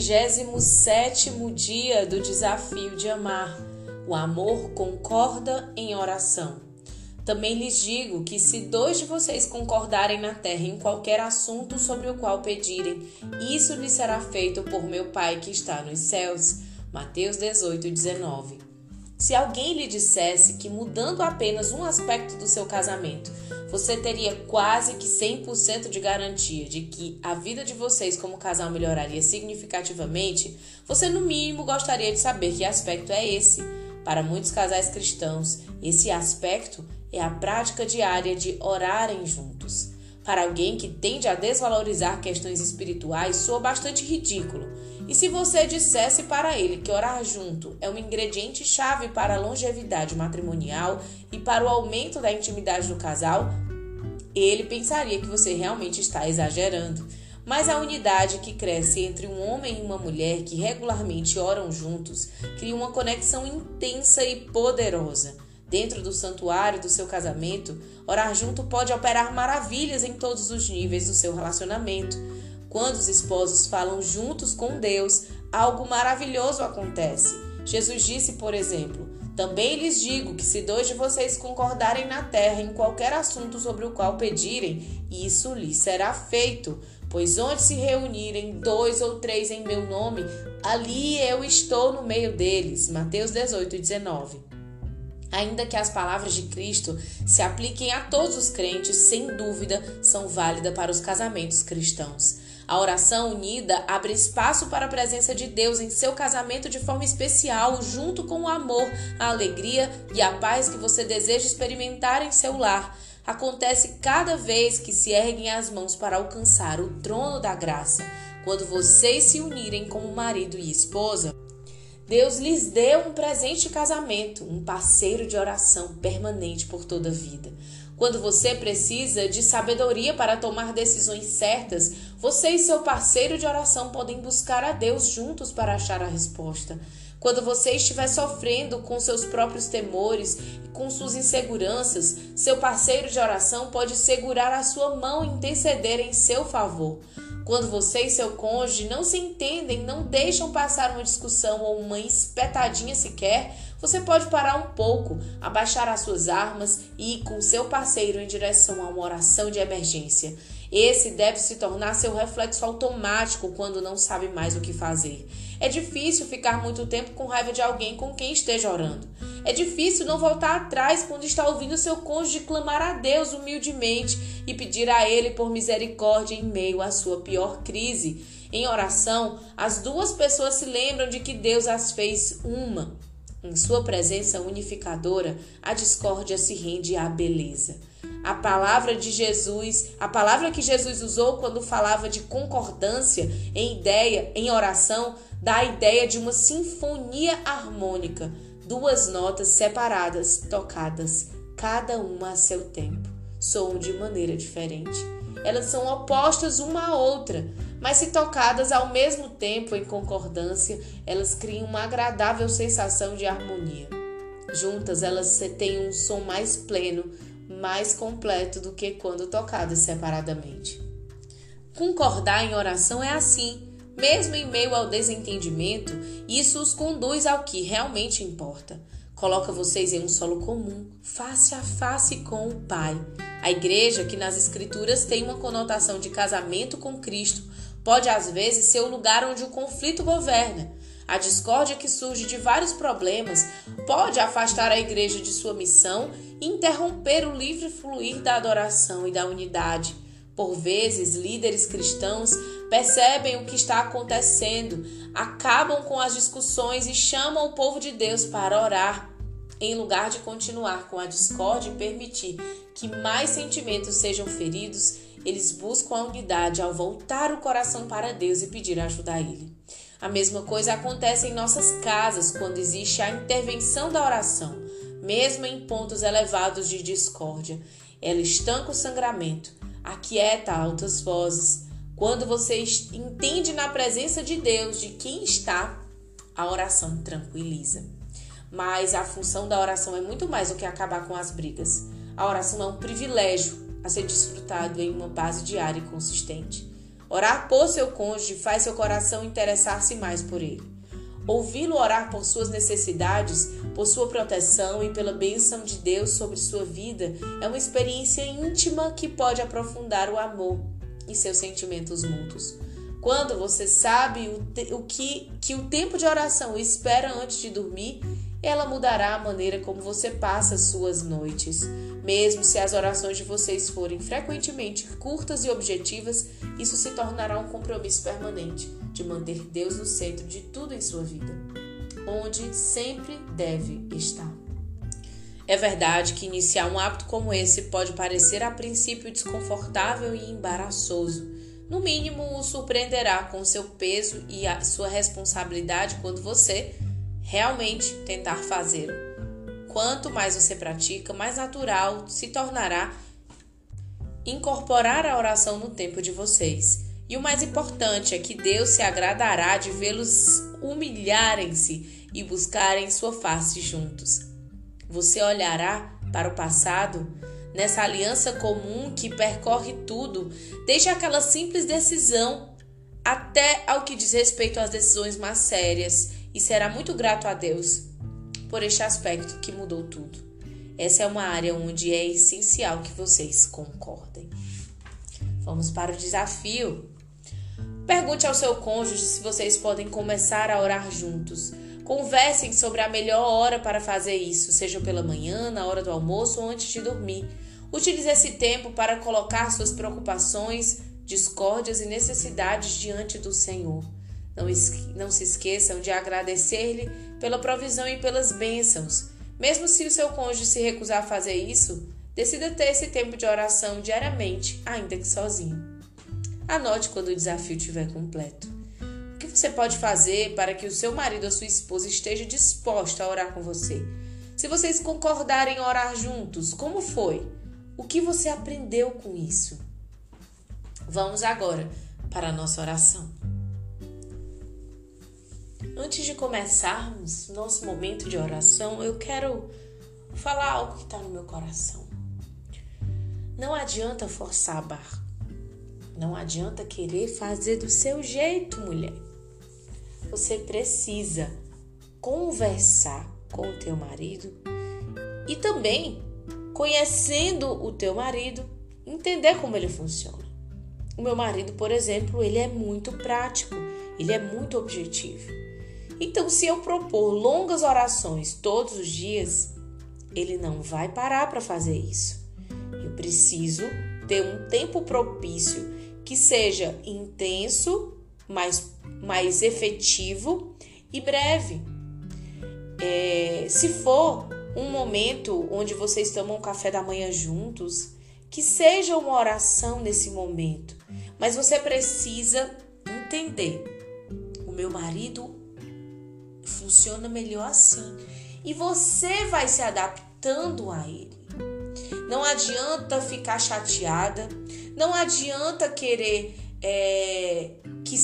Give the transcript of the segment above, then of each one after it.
37 dia do desafio de amar. O amor concorda em oração. Também lhes digo que se dois de vocês concordarem na terra em qualquer assunto sobre o qual pedirem, isso lhes será feito por meu Pai que está nos céus. Mateus 18, 19. Se alguém lhe dissesse que mudando apenas um aspecto do seu casamento, você teria quase que 100% de garantia de que a vida de vocês como casal melhoraria significativamente, você no mínimo gostaria de saber que aspecto é esse. Para muitos casais cristãos, esse aspecto é a prática diária de orarem juntos. Para alguém que tende a desvalorizar questões espirituais, soa bastante ridículo e se você dissesse para ele que orar junto é um ingrediente chave para a longevidade matrimonial e para o aumento da intimidade do casal, ele pensaria que você realmente está exagerando. Mas a unidade que cresce entre um homem e uma mulher que regularmente oram juntos cria uma conexão intensa e poderosa. Dentro do santuário do seu casamento, orar junto pode operar maravilhas em todos os níveis do seu relacionamento. Quando os esposos falam juntos com Deus, algo maravilhoso acontece. Jesus disse, por exemplo: Também lhes digo que se dois de vocês concordarem na terra em qualquer assunto sobre o qual pedirem, isso lhes será feito. Pois onde se reunirem dois ou três em meu nome, ali eu estou no meio deles. Mateus 18, 19. Ainda que as palavras de Cristo se apliquem a todos os crentes, sem dúvida são válidas para os casamentos cristãos. A oração unida abre espaço para a presença de Deus em seu casamento de forma especial, junto com o amor, a alegria e a paz que você deseja experimentar em seu lar. Acontece cada vez que se erguem as mãos para alcançar o trono da graça. Quando vocês se unirem como marido e esposa, Deus lhes deu um presente de casamento, um parceiro de oração permanente por toda a vida. Quando você precisa de sabedoria para tomar decisões certas, você e seu parceiro de oração podem buscar a Deus juntos para achar a resposta. Quando você estiver sofrendo com seus próprios temores e com suas inseguranças, seu parceiro de oração pode segurar a sua mão e interceder em seu favor. Quando você e seu cônjuge não se entendem, não deixam passar uma discussão ou uma espetadinha sequer, você pode parar um pouco, abaixar as suas armas e ir com seu parceiro em direção a uma oração de emergência. Esse deve se tornar seu reflexo automático quando não sabe mais o que fazer. É difícil ficar muito tempo com raiva de alguém com quem esteja orando. É difícil não voltar atrás quando está ouvindo seu cônjuge clamar a Deus humildemente e pedir a Ele por misericórdia em meio à sua pior crise. Em oração, as duas pessoas se lembram de que Deus as fez uma. Em sua presença unificadora, a discórdia se rende à beleza. A palavra de Jesus, a palavra que Jesus usou quando falava de concordância em ideia, em oração, dá a ideia de uma sinfonia harmônica, duas notas separadas, tocadas, cada uma a seu tempo, soam de maneira diferente. Elas são opostas uma à outra, mas se tocadas ao mesmo tempo em concordância, elas criam uma agradável sensação de harmonia. Juntas, elas têm um som mais pleno, mais completo do que quando tocadas separadamente. Concordar em oração é assim. Mesmo em meio ao desentendimento, isso os conduz ao que realmente importa. Coloca vocês em um solo comum, face a face com o Pai. A igreja, que nas Escrituras tem uma conotação de casamento com Cristo, pode às vezes ser o lugar onde o conflito governa. A discórdia que surge de vários problemas pode afastar a igreja de sua missão e interromper o livre fluir da adoração e da unidade. Por vezes, líderes cristãos percebem o que está acontecendo, acabam com as discussões e chamam o povo de Deus para orar, em lugar de continuar com a discórdia e permitir que mais sentimentos sejam feridos, eles buscam a unidade ao voltar o coração para Deus e pedir ajuda a Ele. A mesma coisa acontece em nossas casas quando existe a intervenção da oração, mesmo em pontos elevados de discórdia. Ela estanca o sangramento, aquieta altas vozes, quando você entende na presença de Deus de quem está, a oração tranquiliza. Mas a função da oração é muito mais do que acabar com as brigas. A oração é um privilégio a ser desfrutado em uma base diária e consistente. Orar por seu cônjuge faz seu coração interessar-se mais por ele. Ouvi-lo orar por suas necessidades, por sua proteção e pela bênção de Deus sobre sua vida é uma experiência íntima que pode aprofundar o amor e seus sentimentos mútuos. Quando você sabe o, o que, que o tempo de oração espera antes de dormir, ela mudará a maneira como você passa suas noites. Mesmo se as orações de vocês forem frequentemente curtas e objetivas, isso se tornará um compromisso permanente de manter Deus no centro de tudo em sua vida, onde sempre deve estar. É verdade que iniciar um hábito como esse pode parecer a princípio desconfortável e embaraçoso. No mínimo, o surpreenderá com seu peso e a sua responsabilidade quando você realmente tentar fazê-lo. Quanto mais você pratica, mais natural se tornará incorporar a oração no tempo de vocês. E o mais importante é que Deus se agradará de vê-los humilharem-se e buscarem sua face juntos. Você olhará para o passado nessa aliança comum que percorre tudo, desde aquela simples decisão até ao que diz respeito às decisões mais sérias e será muito grato a Deus por este aspecto que mudou tudo. Essa é uma área onde é essencial que vocês concordem. Vamos para o desafio. Pergunte ao seu cônjuge se vocês podem começar a orar juntos. Conversem sobre a melhor hora para fazer isso, seja pela manhã, na hora do almoço ou antes de dormir. Utilize esse tempo para colocar suas preocupações, discórdias e necessidades diante do Senhor. Não, não se esqueçam de agradecer-lhe pela provisão e pelas bênçãos. Mesmo se o seu cônjuge se recusar a fazer isso, decida ter esse tempo de oração diariamente, ainda que sozinho. Anote quando o desafio estiver completo. O que você pode fazer para que o seu marido ou sua esposa esteja disposto a orar com você? Se vocês concordarem em orar juntos, como foi? O que você aprendeu com isso? Vamos agora para a nossa oração. Antes de começarmos nosso momento de oração, eu quero falar algo que está no meu coração. Não adianta forçar a barra. Não adianta querer fazer do seu jeito, mulher. Você precisa conversar com o teu marido e também, conhecendo o teu marido, entender como ele funciona. O meu marido, por exemplo, ele é muito prático, ele é muito objetivo. Então, se eu propor longas orações todos os dias, ele não vai parar para fazer isso. Eu preciso ter um tempo propício que seja intenso, mais, mais efetivo e breve. É, se for um momento onde vocês tomam café da manhã juntos, que seja uma oração nesse momento, mas você precisa entender: o meu marido funciona melhor assim. E você vai se adaptando a ele. Não adianta ficar chateada, não adianta querer é, que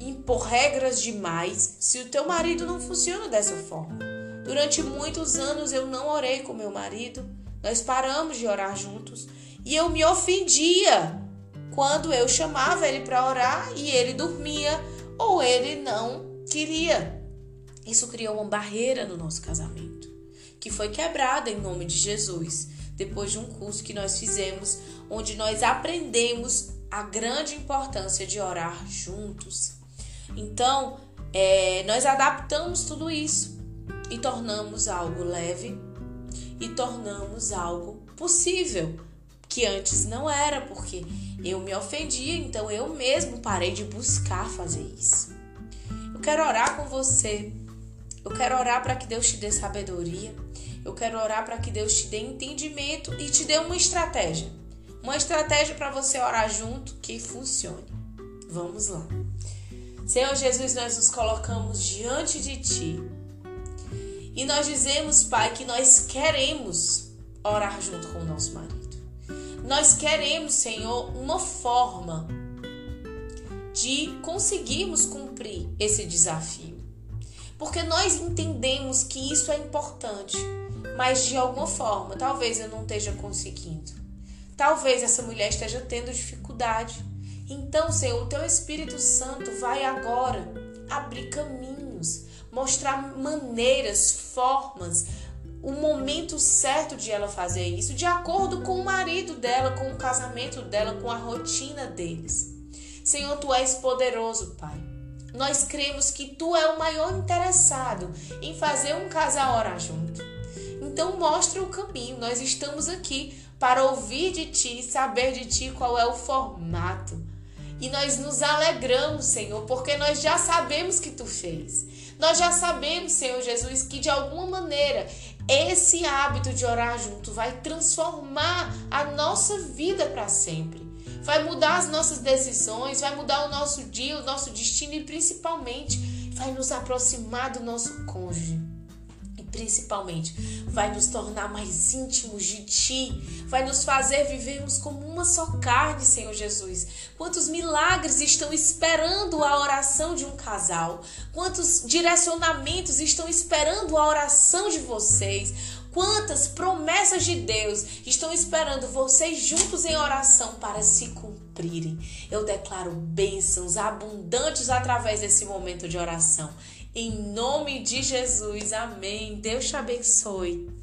impor regras demais se o teu marido não funciona dessa forma. Durante muitos anos eu não orei com meu marido, nós paramos de orar juntos e eu me ofendia quando eu chamava ele para orar e ele dormia ou ele não queria. Isso criou uma barreira no nosso casamento, que foi quebrada em nome de Jesus, depois de um curso que nós fizemos, onde nós aprendemos a grande importância de orar juntos. Então, é, nós adaptamos tudo isso e tornamos algo leve e tornamos algo possível, que antes não era, porque eu me ofendia, então eu mesmo parei de buscar fazer isso. Eu quero orar com você eu quero orar para que Deus te dê sabedoria. Eu quero orar para que Deus te dê entendimento e te dê uma estratégia. Uma estratégia para você orar junto que funcione. Vamos lá. Senhor Jesus, nós nos colocamos diante de Ti. E nós dizemos, Pai, que nós queremos orar junto com o nosso marido. Nós queremos, Senhor, uma forma de conseguirmos cumprir esse desafio. Porque nós entendemos que isso é importante, mas de alguma forma, talvez eu não esteja conseguindo. Talvez essa mulher esteja tendo dificuldade. Então, Senhor, o teu Espírito Santo vai agora abrir caminhos, mostrar maneiras, formas, o momento certo de ela fazer isso, de acordo com o marido dela, com o casamento dela, com a rotina deles. Senhor, tu és poderoso, Pai. Nós cremos que tu é o maior interessado em fazer um casal orar junto. Então mostra o caminho. Nós estamos aqui para ouvir de ti, saber de ti qual é o formato. E nós nos alegramos, Senhor, porque nós já sabemos que tu fez. Nós já sabemos, Senhor Jesus, que de alguma maneira esse hábito de orar junto vai transformar a nossa vida para sempre. Vai mudar as nossas decisões, vai mudar o nosso dia, o nosso destino e principalmente vai nos aproximar do nosso cônjuge. Principalmente, vai nos tornar mais íntimos de Ti, vai nos fazer vivermos como uma só carne, Senhor Jesus. Quantos milagres estão esperando a oração de um casal, quantos direcionamentos estão esperando a oração de vocês, quantas promessas de Deus estão esperando vocês juntos em oração para se cumprirem. Eu declaro bênçãos abundantes através desse momento de oração. Em nome de Jesus, amém. Deus te abençoe.